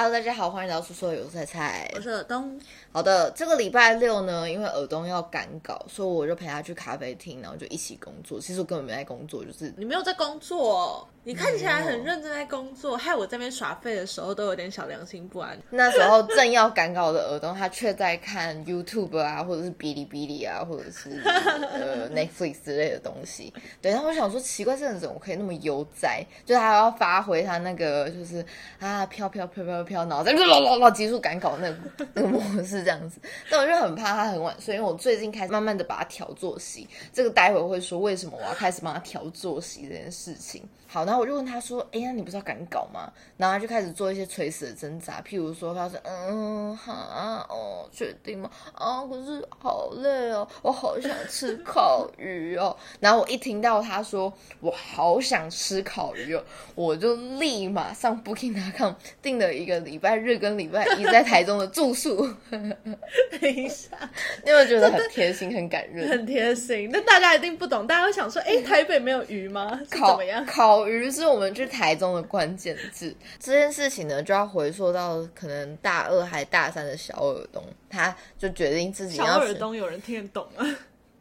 Hello，大家好，欢迎来到宿舍有菜菜。我是尔东，好的，这个礼拜六呢，因为尔东要赶稿，所以我就陪他去咖啡厅，然后就一起工作。其实我根本没在工作，就是你没有在工作，你看起来很认真在工作，害我这边耍废的时候都有点小良心不安。那时候正要赶稿的尔东，他却在看 YouTube 啊，或者是哔哩哔哩啊，或者是呃 Netflix 之类的东西。对，然后我想说，奇怪，这人怎么可以那么悠哉？就是他要发挥他那个，就是啊飘飘飘飘飘，然后再啦啦啦急速赶稿那个 那个模式这样子。但我就很怕他很晚睡，因为我最近开始慢慢的把他调作息。这个待会会说为什么我要开始帮他调作息这件事情。好，然后我就问他说：“哎呀，你不是要赶稿吗？”然后他就开始做一些垂死的挣扎，譬如说他说：“嗯，哈，哦，确定吗？啊，可是好累哦，我好想吃烤鱼哦。”然后我一听到他说我好想吃烤鱼哦，我就立马上 Booking.com 订了一个礼拜日跟礼拜一在台中的住宿。等一下，因为觉得很贴心、很感人、很贴心。那大家一定不懂，大家会想说：“哎，台北没有鱼吗？怎么样？”烤鱼是我们去台中的关键字。这件事情呢，就要回溯到可能大二还大三的小耳东，他就决定自己要。小耳东有人听得懂吗？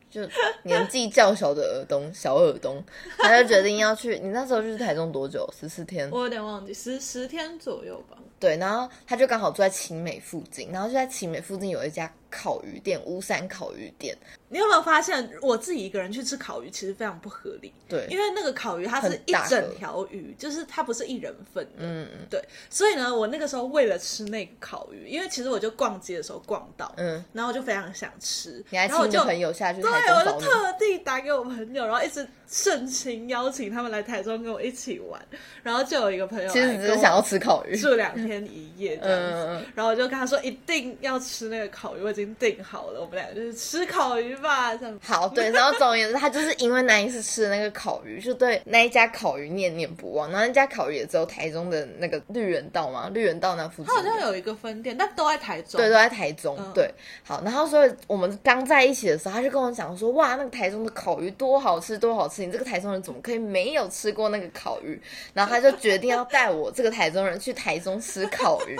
就年纪较小的耳东，小耳东，他就决定要去。你那时候去台中多久？十四天？我有点忘记，十十天左右吧。对，然后他就刚好住在晴美附近，然后就在晴美附近有一家烤鱼店，乌山烤鱼店。你有没有发现，我自己一个人去吃烤鱼其实非常不合理？对，因为那个烤鱼它是一整条鱼，就是它不是一人份的。嗯嗯，对。所以呢，我那个时候为了吃那个烤鱼，因为其实我就逛街的时候逛到，嗯，然后我就非常想吃，然后我就朋友下去，对，我就特地打给我朋友，然后一直盛情邀请他们来台中跟我一起玩，然后就有一个朋友其实只是想要吃烤鱼，住两天一夜这样子，然后我就跟他说一定要吃那个烤鱼，我已经订好了，我们俩就是吃烤鱼吧，这样好对，然后总而言之，他就是因为那一次吃的那个烤鱼，就对那一家烤鱼念念不忘。然后那家烤鱼也只有台中的那个绿园道嘛，绿园道那附近，他好像有一个分店，但都在台中，对，都在台中。对，好，然后所以我们刚在一起的时候，他就跟我讲说，哇，那个台中的烤鱼多好吃，多好吃！你这个台中人怎么可以没有吃过那个烤鱼？然后他就决定要带我这个台中人去台中吃烤鱼。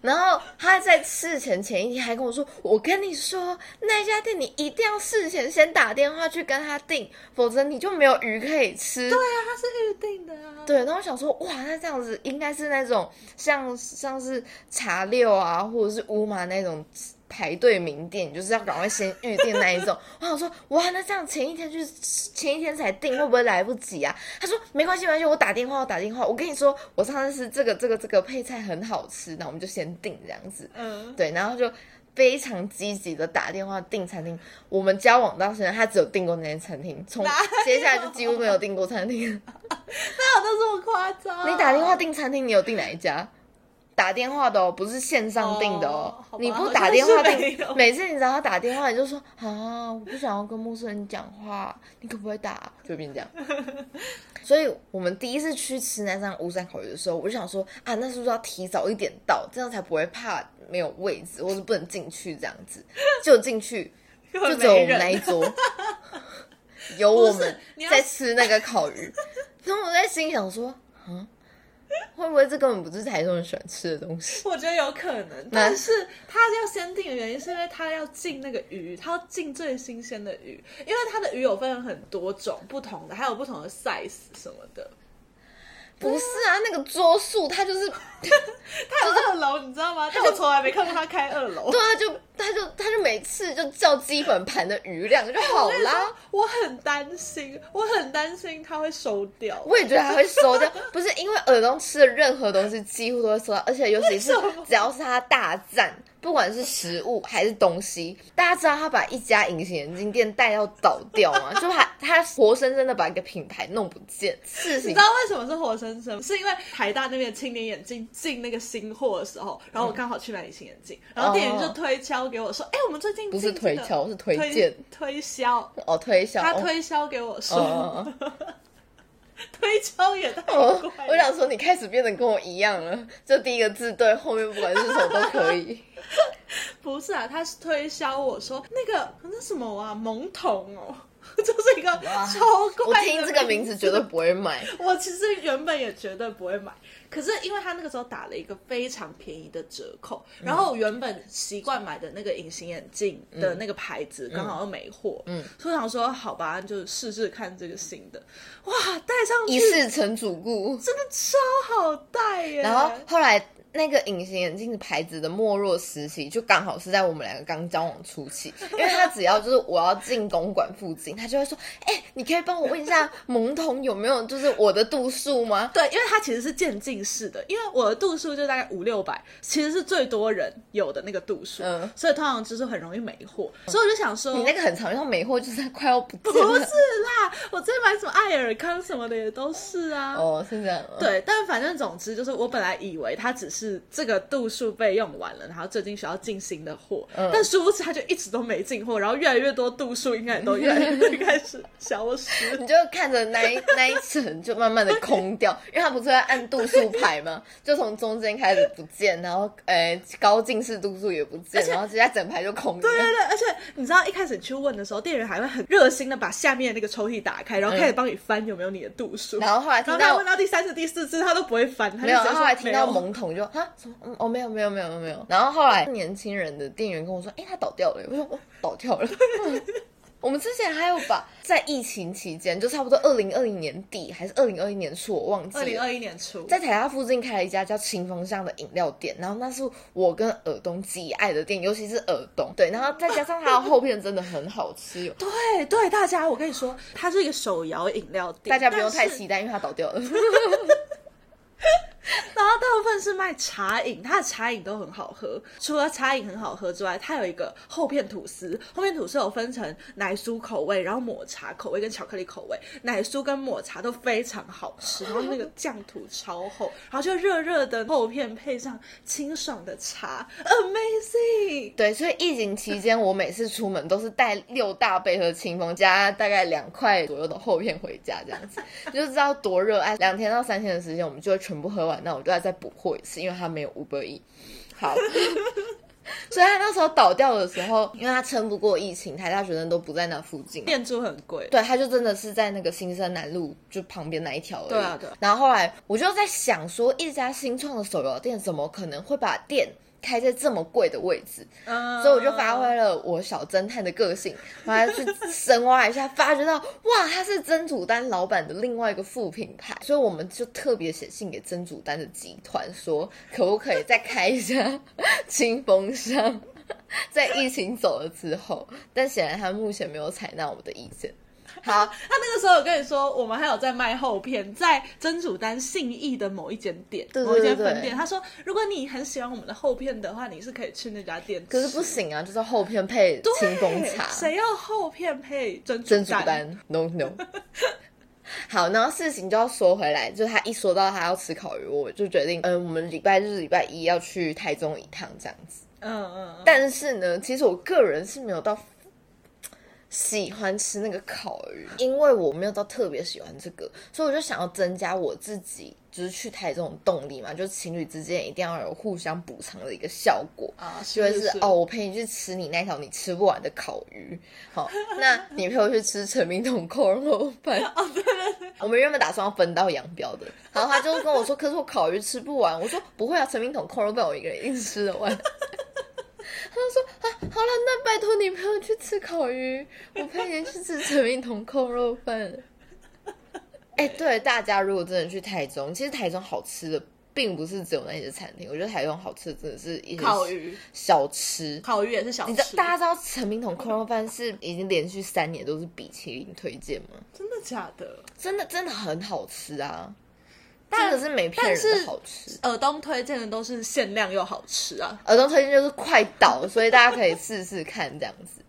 然后他在事前前一天还跟我说：“我跟你说，那家店你一定要事前先打电话去跟他订，否则你就没有鱼可以吃。”对啊，他是预定的啊。对，然后我想说，哇，那这样子应该是那种像像是茶六啊，或者是乌马那种。排队名店，就是要赶快先预定那一种。我想说，哇，那这样前一天就是前一天才订，会不会来不及啊？他说没关系，没关系，我打电话，我打电话。我跟你说，我上次是这个这个这个配菜很好吃，那我们就先订这样子。嗯，对，然后就非常积极的打电话订餐厅。我们交往到现在，他只有订过那间餐厅，从接下来就几乎没有订过餐厅。那有都这么夸张？你打电话订餐厅，你有订哪一家？打电话的哦，不是线上订的哦。你不打电话订，每次你找他打电话，你就说啊，我不想要跟陌生人讲话，你可不可以打？就变这样。所以我们第一次去吃那张乌山烤鱼的时候，我就想说啊，那是不是要提早一点到，这样才不会怕没有位置或者不能进去这样子？就进去，就只有我们那一桌，有我们在吃那个烤鱼。然后我在心想说，啊。会不会这根本不是台中人喜欢吃的东西？我觉得有可能，但是他要先定的原因是因为他要进那个鱼，他要进最新鲜的鱼，因为他的鱼有分很多种不同的，还有不同的 size 什么的。不是啊，那个桌数他就是 他有二楼，你知道吗？但我从来没看过他开二楼。对啊，就他就他就每次就叫基本盘的余量就好啦。我很担心，我很担心他会收掉。我也觉得他会收掉，不是因为耳东吃的任何东西几乎都会收掉，而且尤其是只要是他大赞。不管是食物还是东西，大家知道他把一家隐形眼镜店带到倒掉吗？就他他活生生的把一个品牌弄不见。事情你知道为什么是活生生？是因为台大那边青年眼镜进那个新货的时候，然后我刚好去买隐形眼镜，然后店员就推销给我说：“哎，我们最近不是推销是推荐。推销。哦，推销他推销给我说。” 推敲也太怪！我想说，你开始变得跟我一样了，就第一个字对，后面不管是什么都可以。不是啊，他是推销我说那个那什么啊，蒙童哦，就是一个超怪。我听这个名字绝对不会买。我其实原本也绝对不会买，可是因为他那个时候打了一个非常便宜的折扣，然后我原本习惯买的那个隐形眼镜的那个牌子刚好又没货，嗯，所以想说好吧，就试试看这个新的。哇，戴上去一试成主顾，真的超好戴耶！然后后来。那个隐形眼镜的牌子的没落时期，就刚好是在我们两个刚交往初期，因为他只要就是我要进公馆附近，他就会说：“哎，你可以帮我问一下蒙童有没有就是我的度数吗？”对，因为他其实是渐进式的，因为我的度数就大概五六百，其实是最多人有的那个度数，嗯，所以通常就是很容易没货，所以我就想说，你那个很常用没货，就是快要不不是啦，我在买什么艾尔康什么的也都是啊，哦，是这样，对，但反正总之就是我本来以为他只是。是这个度数被用完了，然后最近需要进新的货，但殊不知他就一直都没进货，然后越来越多度数应该都越来越开始消失。你就看着那一 那一层就慢慢的空掉，因为他不是在按度数排吗？就从中间开始不见，然后呃高近视度数也不见，然后直接整排就空掉。对对对，而且你知道一开始去问的时候，店员还会很热心的把下面那个抽屉打开，然后开始帮你翻有没有你的度数。然后后来听到问到第三次、第四次，他都不会翻他，没有。后来听到懵桶就。啊，什么？哦，没有，没有，没有，没有。然后后来年轻人的店员跟我说：“哎，他倒掉了。”我说：“哦，倒掉了。” 我们之前还有把在疫情期间，就差不多二零二零年底还是二零二一年初，我忘记。二零二一年初，在台大附近开了一家叫清风巷的饮料店，然后那是我跟耳东极爱的店，尤其是耳东。对，然后再加上它的后片真的很好吃。对对，大家，我跟你说，它是一个手摇饮料店，大家不用太期待，因为它倒掉了。然后大部分是卖茶饮，它的茶饮都很好喝。除了茶饮很好喝之外，它有一个厚片吐司，厚片吐司有分成奶酥口味、然后抹茶口味跟巧克力口味。奶酥跟抹茶都非常好吃，然后那个酱土超厚，然后就热热的厚片配上清爽的茶，amazing。对，所以疫情期间我每次出门都是带六大杯和清风加大概两块左右的厚片回家，这样子你就知道多热爱。两天到三天的时间，我们就会全部喝完。那我就要再补货一次，因为它没有五百亿。好，所以他那时候倒掉的时候，因为他撑不过疫情，台大学生都不在那附近，店租很贵。对，他就真的是在那个新生南路就旁边那一条。对啊，对。然后后来我就在想说，一家新创的手摇店怎么可能会把店？开在这么贵的位置，所以我就发挥了我小侦探的个性，我还去深挖一下，发觉到哇，他是真祖丹老板的另外一个副品牌，所以我们就特别写信给真祖丹的集团，说可不可以再开一家 清风商，在疫情走了之后，但显然他目前没有采纳我的意见。好，他那个时候有跟你说，我们还有在卖后片，在真主丹信义的某一间店，某一间分店。他说，如果你很喜欢我们的后片的话，你是可以去那家店。可是不行啊，就是后片配清风茶。谁要后片配真真主丹？No No。好，然后事情就要说回来，就是他一说到他要吃烤鱼，我就决定，嗯，我们礼拜日、礼拜一要去台中一趟这样子。嗯嗯。但是呢，其实我个人是没有到。喜欢吃那个烤鱼，因为我没有到特别喜欢这个，所以我就想要增加我自己就是去台这种动力嘛，就情侣之间一定要有互相补偿的一个效果啊，就是哦，我陪你去吃你那条你吃不完的烤鱼，好，那你陪我去吃陈明桶扣肉饭，哦对对对，我们原本打算要分道扬镳的，然后他就跟我说，可是我烤鱼吃不完，我说不会啊，陈明桶扣肉饭我一个人一定吃得完。他就说：“啊，好了，那拜托你陪我去吃烤鱼，我陪你去吃陈明同扣肉饭。”哎，对，大家如果真的去台中，其实台中好吃的并不是只有那些餐厅，我觉得台中好吃的真的是一些烤鱼小吃，烤鱼也是小吃。大家知道陈明同扣肉饭是已经连续三年都是比其林推荐吗？真的假的？真的真的很好吃啊！真的是没骗人的好吃。耳东推荐的都是限量又好吃啊！耳东推荐就是快倒，所以大家可以试试看这样子。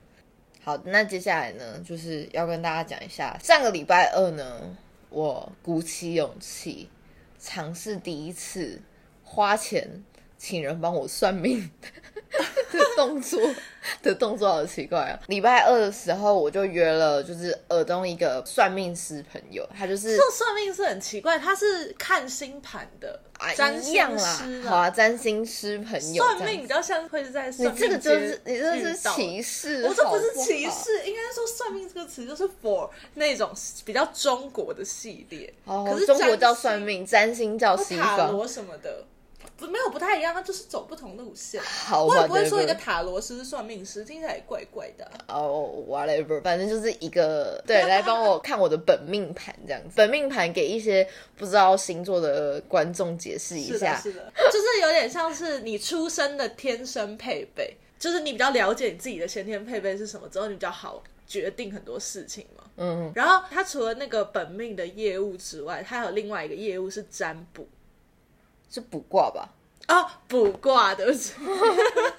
好，那接下来呢，就是要跟大家讲一下，上个礼拜二呢，我鼓起勇气尝试第一次花钱请人帮我算命 的动作的动作好奇怪啊！礼拜二的时候，我就约了就是耳东一个算命师朋友，他就是这算命是很奇怪，他是看星盘的啊占一样星师，啦好啊，占星师朋友算这样子命比较像会是在你算命这个就是街你这遇是到歧视，我这不是好好歧视，应该说“算命”这个词就是 for 那种比较中国的系列。哦可是，中国叫星算命，占星叫西方。罗什么的，不没有不太一样，它就是走不同路线。好我也不会说一个塔罗师是算命师，听起来也怪怪的啊、哦、whatever，反正就是一个 对来帮我看我的本命盘这样子。本命盘给一些不知道星座的观众解释一是的，下。是的，就是有点像是你出生的天生配备，就是你比较了解你自己的先天配备是什么之后，你比较好决定很多事情嘛。嗯，然后他除了那个本命的业务之外，他还有另外一个业务是占卜是卜卦吧？哦，卜卦，对不起，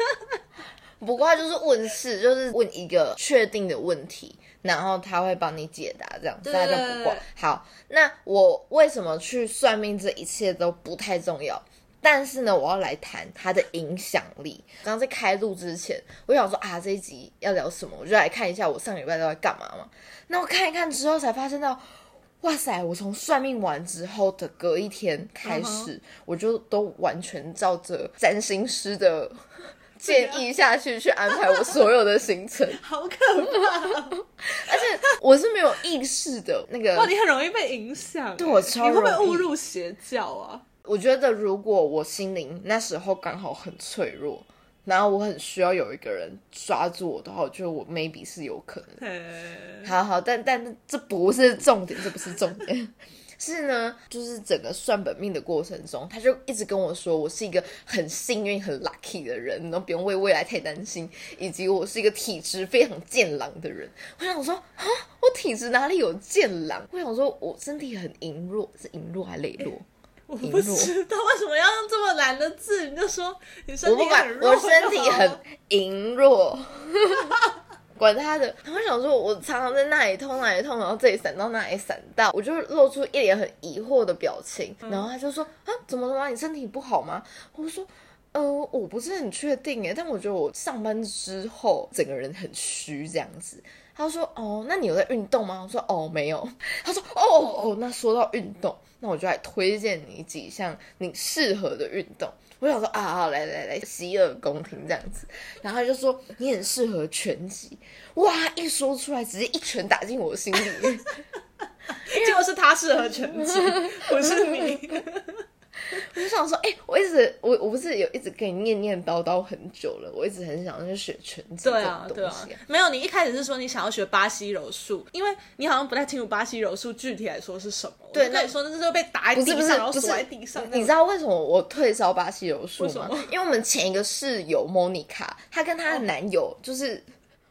卜卦就是问事，就是问一个确定的问题，然后他会帮你解答，这样子，对大家叫卜卦。好，那我为什么去算命？这一切都不太重要。但是呢，我要来谈它的影响力。刚刚在开录之前，我想说啊，这一集要聊什么，我就来看一下我上礼拜都在干嘛嘛。那我看一看之后，才发现到，哇塞！我从算命完之后的隔一天开始嗯我就都完全照着占星师的建议下去去安排我所有的行程，好可怕哦！而且我是没有意识的那个。哇，你很容易被影响欸，对我超你会不会容易误入邪教啊？我觉得如果我心灵那时候刚好很脆弱，然后我很需要有一个人抓住我的话，我觉得我 maybe 是有可能。好好，但但这不是重点，这不是重点。是呢，就是整个算本命的过程中，他就一直跟我说，我是一个很幸运、很 lucky 的人，然后不用为未来太担心，以及我是一个体质非常健朗的人。我想说啊，我体质哪里有健朗？我想说我身体很羸弱，是羸弱还羸弱？我不知道为什么要用这么难的字，你就说你身体很，弱我身体很羸弱，管他的。然后我想说，我常常在那里痛那里痛，然后这里闪到那里闪到，我就露出一脸很疑惑的表情。然后他就说：“啊，怎么了吗？你身体不好吗？”我说。呃，我不是很确定诶，但我觉得我上班之后整个人很虚这样子。他说：“哦，那你有在运动吗？”我说：“哦，没有。”他说：“哦哦，那说到运动，那我就来推荐你几项你适合的运动。”我想说啊，好来来来，洗耳恭听这样子。然后他就说你很适合拳击，哇！一说出来，直接一拳打进我心里面。结果是他适合拳击，不是你。我就想说，哎、我一直我我不是有一直跟你念念叨叨很久了，我一直很想要去学拳击这对啊，对啊种东西、啊。，没有。你一开始是说你想要学巴西柔术，因为你好像不太清楚巴西柔术具体来说是什么。对我就跟你说那就是被打在不是不是地上，然后锁在地上。你知道为什么我退烧巴西柔术吗为？因为我们前一个室友 Monica，她跟她的男友就是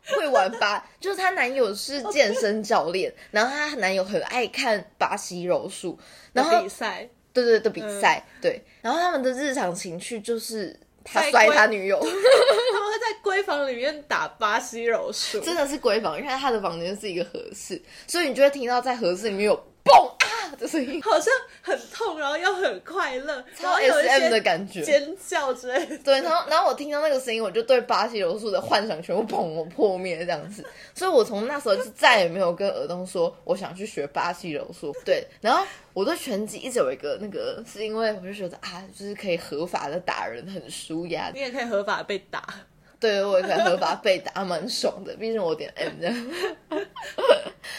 会玩巴，就是她男友是健身教练，然后她男友很爱看巴西柔术，然后比赛，对对的比赛，对，然后他们的日常情趣就是他摔他女友，他们会在闺房里面打巴西柔术。真的是闺房，因为他的房间是一个合适，所以你就会听到在合适里面有嘣啊的声音，好像很痛，然后又很快乐，然超后有一 SM 些的感觉。尖叫之类的。对，然后然后我听到那个声音，我就对巴西柔术的幻想全部砰破灭这样子，所以我从那时候就再也没有跟尔东说我想去学巴西柔术。对，然后我对拳击一直有一个那个，是因为我就觉得啊，就是可以合法的打人，很舒压。你也可以合法被打，对，我也可以合法被打，蛮爽的。毕竟我有点 M 这样。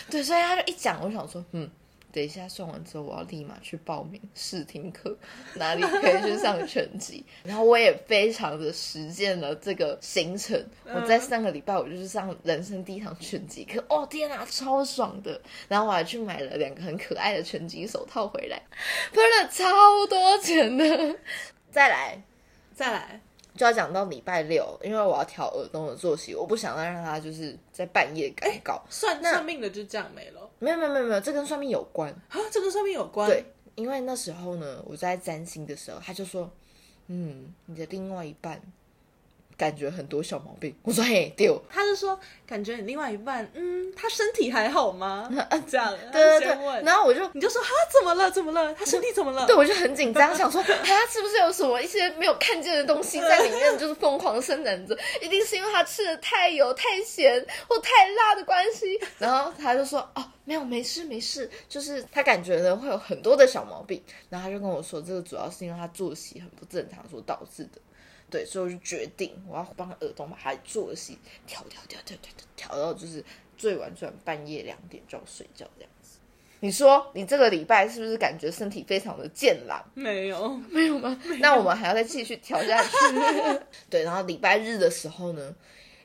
对，所以他就一讲，我想说，嗯，等一下算完之后，我要立马去报名试听课，哪里可以去上拳击。然后我也非常的实践了这个行程。我在上个礼拜，我就是上人生第一堂拳击课，哦天哪，超爽的！然后我还去买了两个很可爱的拳击手套回来，喷了超多钱的。再来，再来，就要讲到礼拜六，因为我要调耳东的作息，我不想再让他就是在半夜赶稿。算那算命的就这样没了没有没有没有没有，这跟算命有关。啊？这跟算命有关？对，因为那时候呢，我在占星的时候，他就说，嗯，你的另外一半感觉很多小毛病。我说嘿，丢，他就说感觉你另外一半，嗯，他身体还好吗？这样，对对对，然后我就你就说他怎么了怎么了？他身体怎么了？对，我就很紧张，想说 他是不是有什么一些没有看见的东西在里面，就是疯狂生长着，一定是因为他吃的太油、太咸或太辣的关系。然后他就说哦，没有，没事没事，就是他感觉呢会有很多的小毛病，然后他就跟我说，这个主要是因为他作息很不正常所导致的。对，所以我就决定我要帮他耳洞把他的作息调调调调调调调到就是最晚最晚半夜两点就要睡觉这样子。你说你这个礼拜是不是感觉身体非常的健朗？没有，没有吗？那我们还要再继续调下去。对，然后礼拜日的时候呢，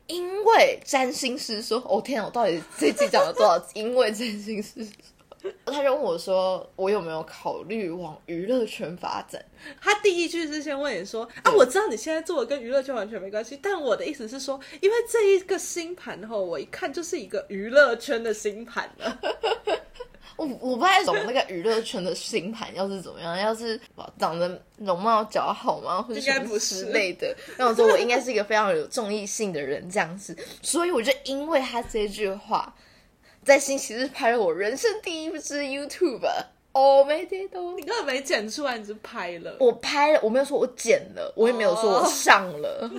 因为占星师说，哦天啊，我到底这季讲了多少次？因为占星师说，他就问我说，我有没有考虑往娱乐圈发展？他第一句是先问你说啊，我知道你现在做的跟娱乐圈完全没关系，但我的意思是说，因为这一个星盘后，我一看就是一个娱乐圈的星盘了。我我不太懂那个娱乐圈的星盘要是怎么样，要是长得容貌姣好吗，或者不是之类的。那我说我应该是一个非常有综艺性的人，这样子。所以我就因为他这句话，在星期日拍了我人生第一支 YouTube。哦，没得都你根本没剪出来，你就拍了。我拍了，我没有说我剪了，我也没有说我上了。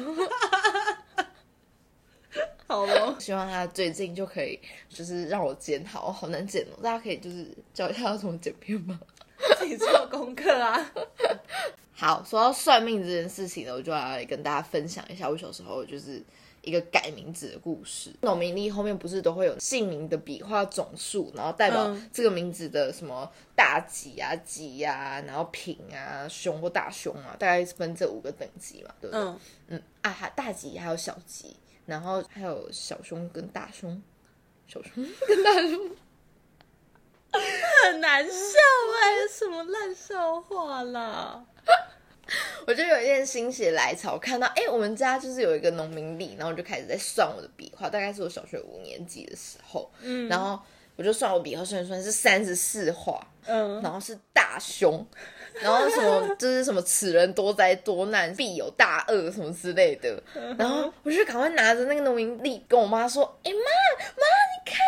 好了，希望他最近就可以，就是让我剪好，好难剪哦。大家可以就是教一下要怎么剪片吗？自己做功课啊。好，说到算命这件事情呢，我就要来跟大家分享一下我小时候就是一个改名字的故事。农民历后面不是都会有姓名的笔画总数，然后代表嗯这个名字的什么大吉啊、吉呀、然后平啊、凶或大凶啊，大概分这五个等级嘛，对不对？嗯，嗯啊，还大吉还有小吉，然后还有小凶跟大凶，小凶跟大凶。很难笑哎、什么烂笑话啦？我就有一天心血来潮，看到哎、诶我们家就是有一个农民历，然后我就开始在算我的笔画，大概是我小学五年级的时候，嗯，然后我就算我笔画算一算是三十四画，嗯，然后是大凶，然后什么 就是什么此人多灾多难，必有大恶什么之类的，然后我就赶快拿着那个农民历跟我妈说：“哎、妈妈，你看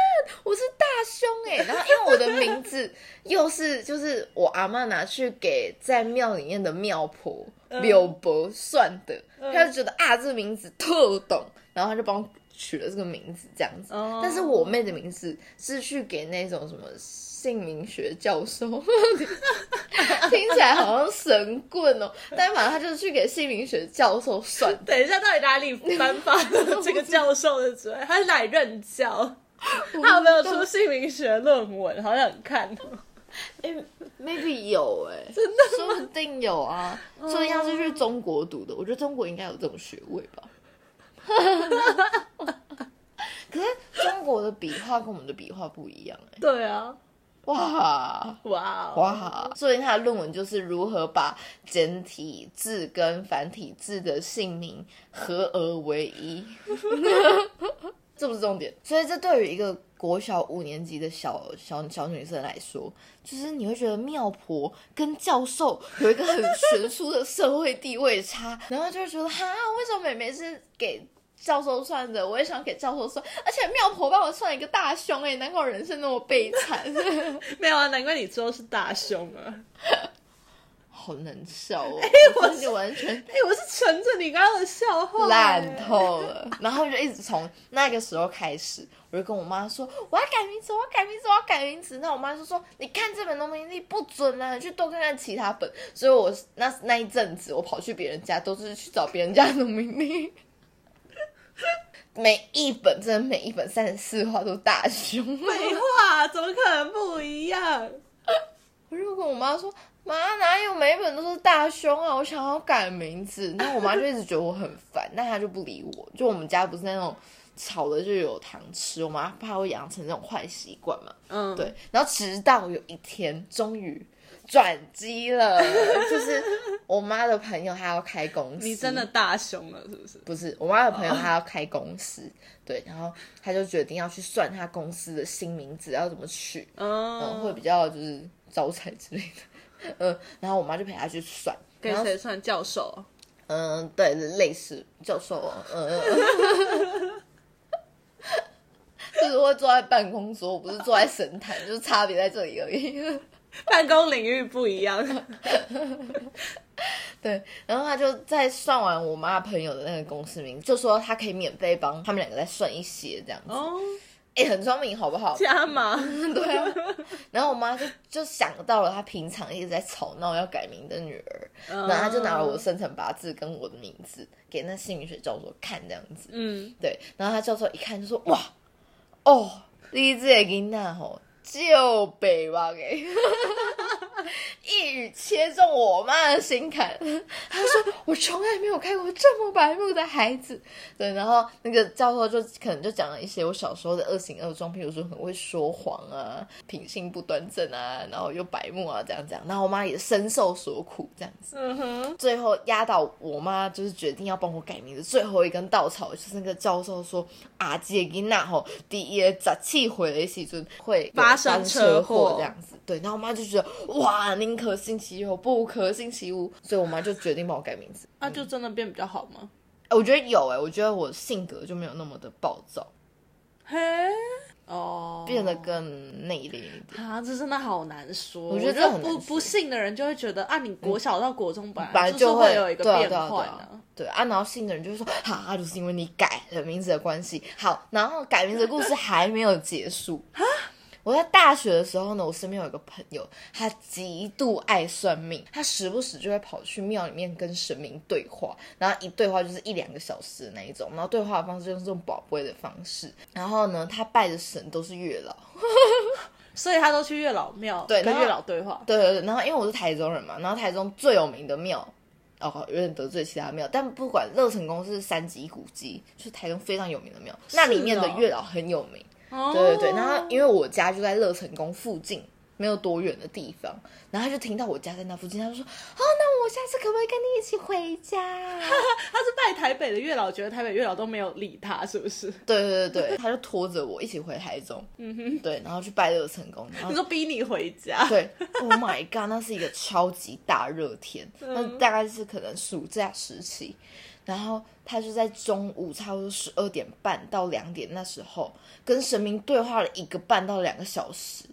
我是大凶哎、然后因为我的名字又是就是我阿妈拿去给在庙里面的庙婆柳伯算的，他就觉得啊这个名字特懂，然后他就帮我取了这个名字这样子。哦但是我妹的名字是去给那种什么姓名学教授，听起来好像神棍哦，但反正他就是去给姓名学教授算。等一下，到底哪里颁发的这个教授的职位？他是哪里任教？他有没有出姓名学论文？好想看哦。哎、m a y b e 有哎、真的，说不定有啊，说不定他是去中国读的。我觉得中国应该有这种学位吧。可是中国的笔画跟我们的笔画不一样哎、对啊，哇！哇哦哇，所以他的论文就是如何把简体字跟繁体字的姓名合而为一，这不是重点。所以这对于一个国小五年级的小小小女生来说，就是你会觉得庙婆跟教授有一个很悬殊的社会地位差，然后就会觉得哈，为什么妹妹是给教授算的，我也想给教授算，而且妙婆帮我算一个大凶哎、难怪我人生那么悲惨。没有啊，难怪你之后是大凶啊！好难笑哦！我自己完全哎、我是乘着你刚刚的笑话、烂透了。然后就一直从那个时候开始，我就跟我妈说我要改名字，我要改名字，我要改名字。那我妈就说你看这本农民历不准啊，你去多看看其他本。所以我那那一阵子，我跑去别人家，都是去找别人家的农民历。每一本真的每一本三十四画都大凶，废话，怎么可能不一样？我就跟我妈说：“妈，哪有每一本都是大胸啊？我想要改名字。”然后我妈就一直觉得我很烦，那她就不理我。就我们家不是那种吵了就有糖吃，我妈怕我养成这种坏习惯嘛。嗯，对，然后直到有一天，终于转机了，就是我妈的朋友她要开公司，你真的大胸了，是不是？不是我妈的朋友，她要开公司，对，然后她就决定要去算她公司的新名字要怎么取，嗯，嗯，会比较就是招财之类的，嗯，然后我妈就陪她去算，然后给谁算教授？嗯，对，类似教授，嗯，就是会坐在办公桌，不是坐在神坛，就是差别在这里而已。办公领域不一样。对，然后他就在算完我妈朋友的那个公司名，就说他可以免费帮他们两个再算一些这样子。哦，哎、很聪明，好不好？加码。对啊。然后我妈就就想到了她平常一直在吵闹要改名的女儿，然后她就拿了我的生辰八字跟我的名字给那姓名学教授看，这样子。嗯，对，然后他教授一看就说：“哇，哦，你这个囡仔吼，就北吧给。”一语切中我妈的心坎。她说：“我从来没有看过这么白目的孩子。”对，然后那个教授就可能就讲了一些我小时候的恶行恶状，譬如说很会说谎啊，品性不端正啊，然后又白目啊，这样这样。然后我妈也深受所苦，这样子。嗯哼，最后压倒我妈就是决定要帮我改名的最后一根稻草，就是那个教授说啊，这个囡仔吼，第一十七回的时阵会有发生车车祸这样子。对，然后我妈就觉得哇，宁可信其有，不可信其无，所以我妈就决定帮我改名字。那、就真的变比较好吗？我觉得有哎、我觉得我性格就没有那么的暴躁，嘿，哦，变得更内敛一点。啊，这真的好难说。我觉得不不信的人就会觉得啊，你国小到国中本本来就就是会有一个变对啊对啊换啊。对啊，然后信的人就会说，啊，就是因为你改了名字的关系。好，然后改名字的故事还没有结束。我在大学的时候呢，我身边有一个朋友，他极度爱算命，他时不时就会跑去庙里面跟神明对话，然后一对话就是一两个小时的那一种，然后对话的方式就是用宝贝的方式。然后呢，他拜的神都是月老，所以他都去月老庙对跟月老对话。对对对，然后因为我是台中人嘛，然后台中最有名的庙，哦，有点得罪其他庙，但不管乐成宫是三级古迹，就是台中非常有名的庙，那里面的月老很有名。哦对对对，然后因为我家就在乐成宫附近，没有多远的地方，然后他就听到我家在那附近，他就说：“哦，那我下次可不可以跟你一起回家？” 他是拜台北的月老，觉得台北月老都没有理他，是不是？对对对对，他就拖着我一起回台中，嗯哼，对，然后去拜乐成宫，然后你说逼你回家？对，Oh my god，那是一个超级大热天，那大概是可能暑假时期，然后他就在中午差不多十二点半到两点那时候，跟神明对话了一个半到两个小时，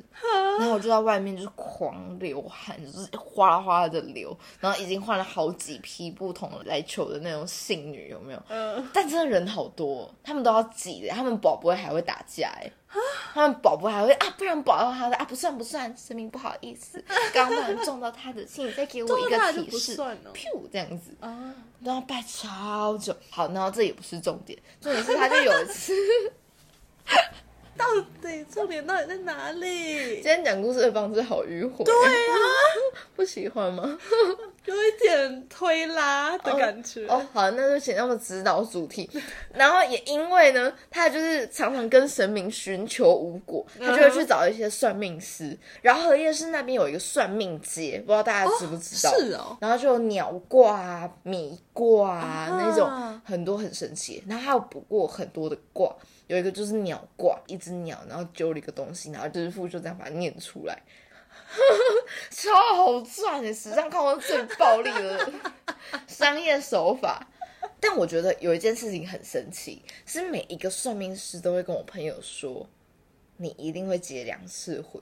然后我就在外面就是狂流汗，就是哗啦哗啦的流，然后已经换了好几批不同来求的那种信女，有没有？嗯，但真的人好多，他们都要挤的，他们宝不会还会打架哎，他们宝不会还会啊，不然保到他的啊，不算不算，神明不好意思，刚刚不然撞到他的，请你再给我一个提示，算哦噗这样子，啊，然后拜超久，好，然后这也不是重点，重点是他就有一次，到底重点到底在哪里今？天讲故事的方式好迂回，对啊，不喜欢吗？有一点推拉的感觉。哦，好，那就请他们指导主题。然后也因为呢，他就是常常跟神明寻求无果，他就会去找一些算命师。然后荷叶市那边有一个算命街，不知道大家知不知道？是哦，然后就有鸟卦啊、米卦啊、啊那种很多很神奇。然后还有卜过很多的卦，有一个就是鸟卦，一只鸟，然后揪了一个东西，然后师傅就这样把它念出来。超 好赚的，史上看过最暴力的 商业手法。但我觉得有一件事情很神奇，是每一个算命师都会跟我朋友说，你一定会结两次婚。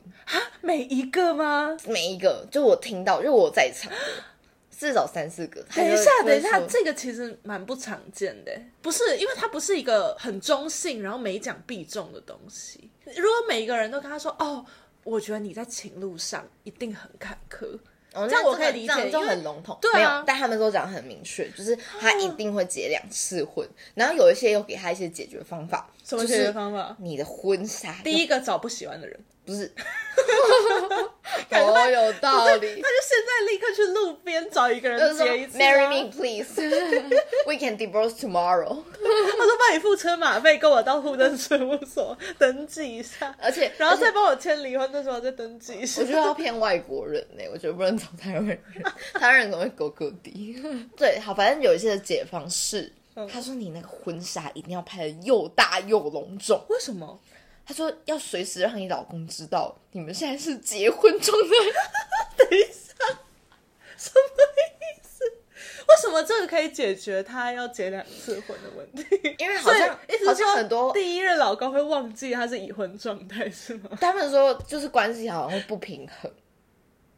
每一个吗？每一个，就我听到，就我在场的，至少三四个。等一下，等一下，说这个其实蛮不常见的，不是因为它不是一个很中性，然后每讲必中的东西。如果每一个人都跟他说，哦，我觉得你在情路上一定很坎坷，哦，这样我可以理解就很笼统。对啊没有，但他们都讲很明确，就是他一定会结两次婚，然后有一些又给他一些解决方法。什么解决方法？你的婚纱第一个找不喜欢的人，不是，好有道理他。就现在立刻去路边找一个人就是说结一次、啊。，Marry me please, we can divorce tomorrow。他说帮你付车马费，跟我到户政事务所登记一下，而且，然后再帮我签离婚的时候再登记一下我。觉得要骗外国人呢、我觉得不能找台湾人，台湾人怎么会狗狗的。对，好，反正有一些的解方是，他说你那个婚纱一定要拍的又大又隆重。为什么？他说要随时让你老公知道你们现在是结婚状态。等一下，什么意思？为什么这个可以解决他要结两次婚的问题？因为好像好所以意思是说像很多第一任老公会忘记他是已婚状态是吗？他们说就是关系好像会不平衡。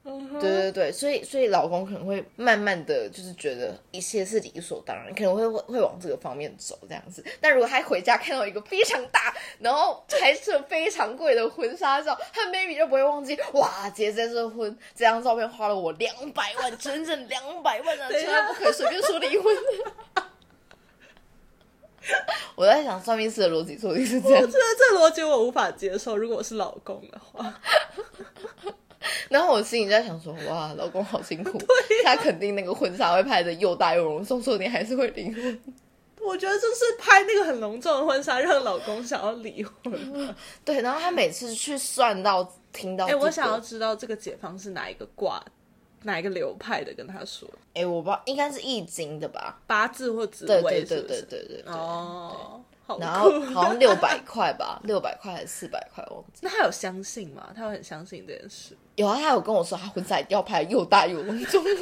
嗯对对对，所以所以老公可能会慢慢的就是觉得一切是理所当然，可能会会会往这个方面走这样子。但如果他回家看到一个非常大，然后拍摄非常贵的婚纱照，他 maybe 就不会忘记哇，结这次婚这张照片花了我两百万，整整两百万啊，千万不可以随便说离婚。我在想算命师的逻辑说的是这样我觉，得这逻辑我无法接受。如果我是老公的话，然后我心里在想说，哇，老公好辛苦，他肯定那个婚纱会拍的又大又隆重，说不定还是会离婚。我觉得就是拍那个很隆重的婚纱，让老公想要离婚。对，然后他每次去算到听到、哎、这个，我想要知道这个解方是哪一个卦、哪一个流派的，跟他说哎，我不知道，应该是易经的吧？八字或紫对微，对对对对对对。哦，好然后 好像六百块吧，六百块还是四百块，忘记。那他有相信吗？他会很相信这件事？有啊，他有跟我说他婚纱一定要拍又大又隆重。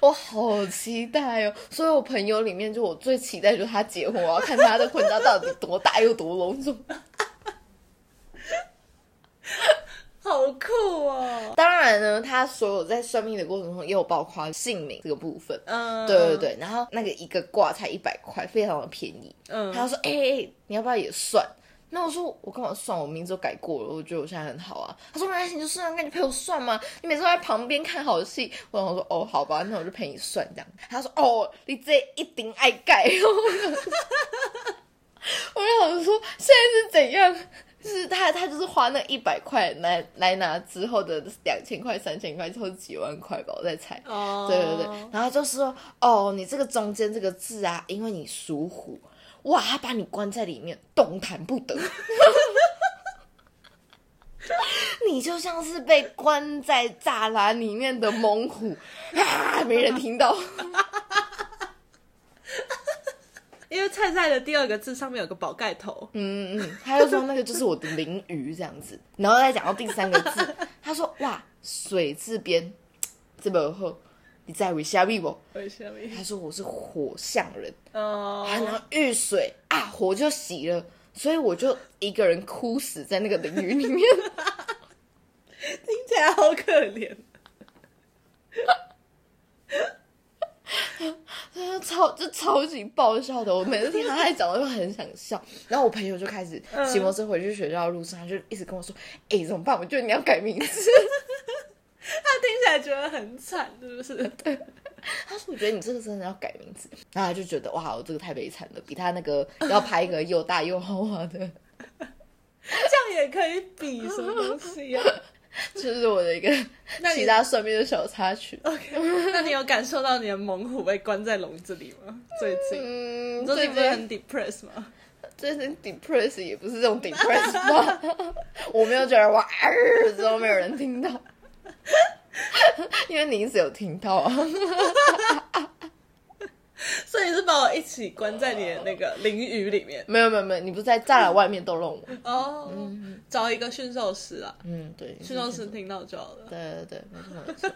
我好期待哦！所以我朋友里面，就我最期待就是他结婚，我要看他的婚纱到底多大又多隆重。好酷哦！当然呢，他所有在算命的过程中也有包括姓名这个部分。嗯，对对对，然后那个一个卦才一百块，非常的便宜。嗯，他就说：“哎、欸你要不要也算？”那我说：“我干嘛算？我名字都改过了，我觉得我现在很好啊。”他说：“没关系，你就算，那你陪我算嘛。你每次都在旁边看好戏。”我想说：“哦，好吧，那我就陪你算这样。”他说：“哦，你这一定爱改哦。”我就想说，现在是怎样？就是他，他就是花那一百块来来拿之后的两千块、三千块，之后几万块吧，我在猜。哦，对对对，然后就说哦，你这个中间这个字啊，因为你属虎，哇，他把你关在里面，动弹不得。你就像是被关在栅栏里面的猛虎啊，没人听到。因为菜菜的第二个字上面有个宝盖头，嗯嗯嗯，他就说那个就是我的淋鱼这样子，然后再讲到第三个字，他说哇，水字边这么厚，你在为虾米不？他说我是火象人。哦，啊，然后遇水啊，火就熄了，所以我就一个人哭死在那个淋雨里面。听起来好可怜。超就超级爆笑的，我每次听他在讲，我就很想笑。然后我朋友就开始骑摩托车回去学校的路上，他就一直跟我说：“哎、怎么办？我觉得你要改名字。他听起来觉得很惨，是不是？” 他说：“我觉得你这个真的要改名字。”然后他就觉得哇，我这个太悲惨了，比他那个要拍一个又大又豪华的，这样也可以比什么东西呀、这是我的一个那其他算命的小插曲。OK，那你有感受到你的猛虎被关在笼子里吗？最近，嗯，你最最近不是很 depressed 吗？最近 depress 也不是这种 depress 吧？我没有觉得我啊之后没有人听到，因为你一直有听到啊。所以你是把我一起关在你的那个淋雨里面没有没有没有，你不是在栅栏外面逗弄我？哦，找一个驯兽师啊，嗯，对，驯兽师听到就好了。对对对，没错没错。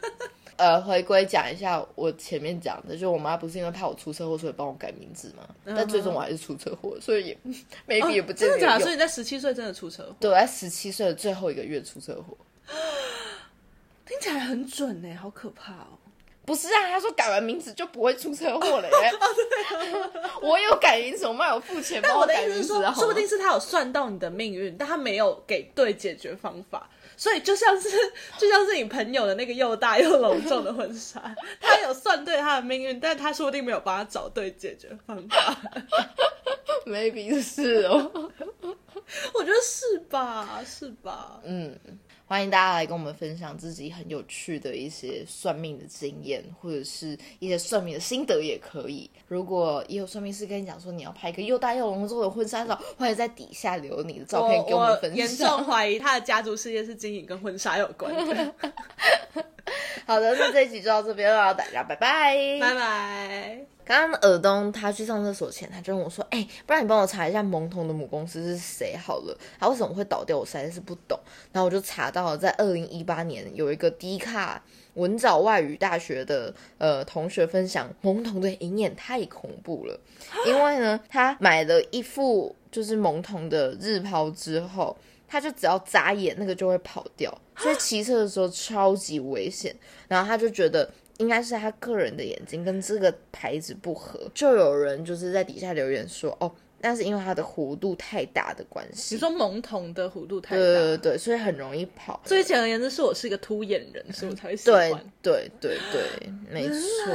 呃，回归讲一下我前面讲的，就我妈不是因为怕我出车祸，所以帮我改名字嘛？但最终我还是出车祸，所以也 maybe 也不见得有哦真的假的？所以用。你在十七岁真的出车祸？对，我在十七岁的最后一个月出车祸。听起来很准呢，好可怕哦！不是啊，他说改完名字就不会出车祸了耶。我有改名字，我妈有付钱帮但我的改意思是说，名字啊，说不定是他有算到你的命运，但他没有给对解决方法。所以就像是 就像是你朋友的那个又大又隆重的婚纱，他有算对他的命运，但他说不定没有帮他找对解决方法。maybe 是哦。我觉得是吧？是吧？嗯，欢迎大家来跟我们分享自己很有趣的一些算命的经验，或者是一些算命的心得也可以。如果也有算命师跟你讲说你要拍一个又大又隆重的婚纱照，欢迎在底下留你的照片给我们分享严重享。怀疑他的家族事业是经营跟婚纱有关的。好的，那这一集就到这边了，大家拜拜。拜拜。刚刚尔东他去上厕所前，他就问我说：“哎、不然你帮我查一下蒙童的母公司是谁好了，他为什么会倒掉？我实在是不懂。”然后我就查到了，在二零一八年有一个低卡文藻外语大学的呃同学分享，蒙童的银眼太恐怖了，因为呢，他买了一副就是蒙童的日抛之后，他就只要眨眼，那个就会跑掉，所以骑车的时候超级危险。然后他就觉得应该是他个人的眼睛跟这个牌子不合，就有人就是在底下留言说，哦。那是因为它的弧度太大的关系，你说蒙童的弧度太大，对对对，所以很容易跑。所以简而言之，是我是一个凸眼人，所以我才会喜对欢。对对对，没错。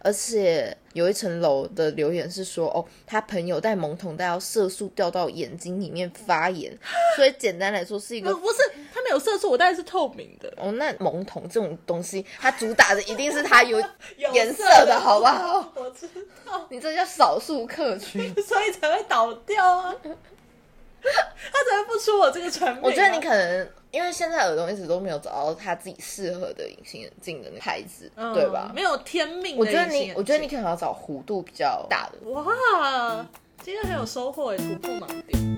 而且有一层楼的留言是说，哦，他朋友戴蒙童带到色素掉到眼睛里面发炎，所以简单来说是一个不不是，他没有色素，我戴的是透明的。哦，那蒙童这种东西，它主打的一定是它有 颜色色的，好不好？我知道，你这叫少数客群。所以才会倒掉啊。他怎么不出我这个产品啊、我觉得你可能因为现在耳洞一直都没有找到他自己适合的隐形眼镜的那牌子，嗯对吧？没有天命的我觉得你我觉得你可能要找弧度比较大的。哇，今天很有收获诶，突破盲点。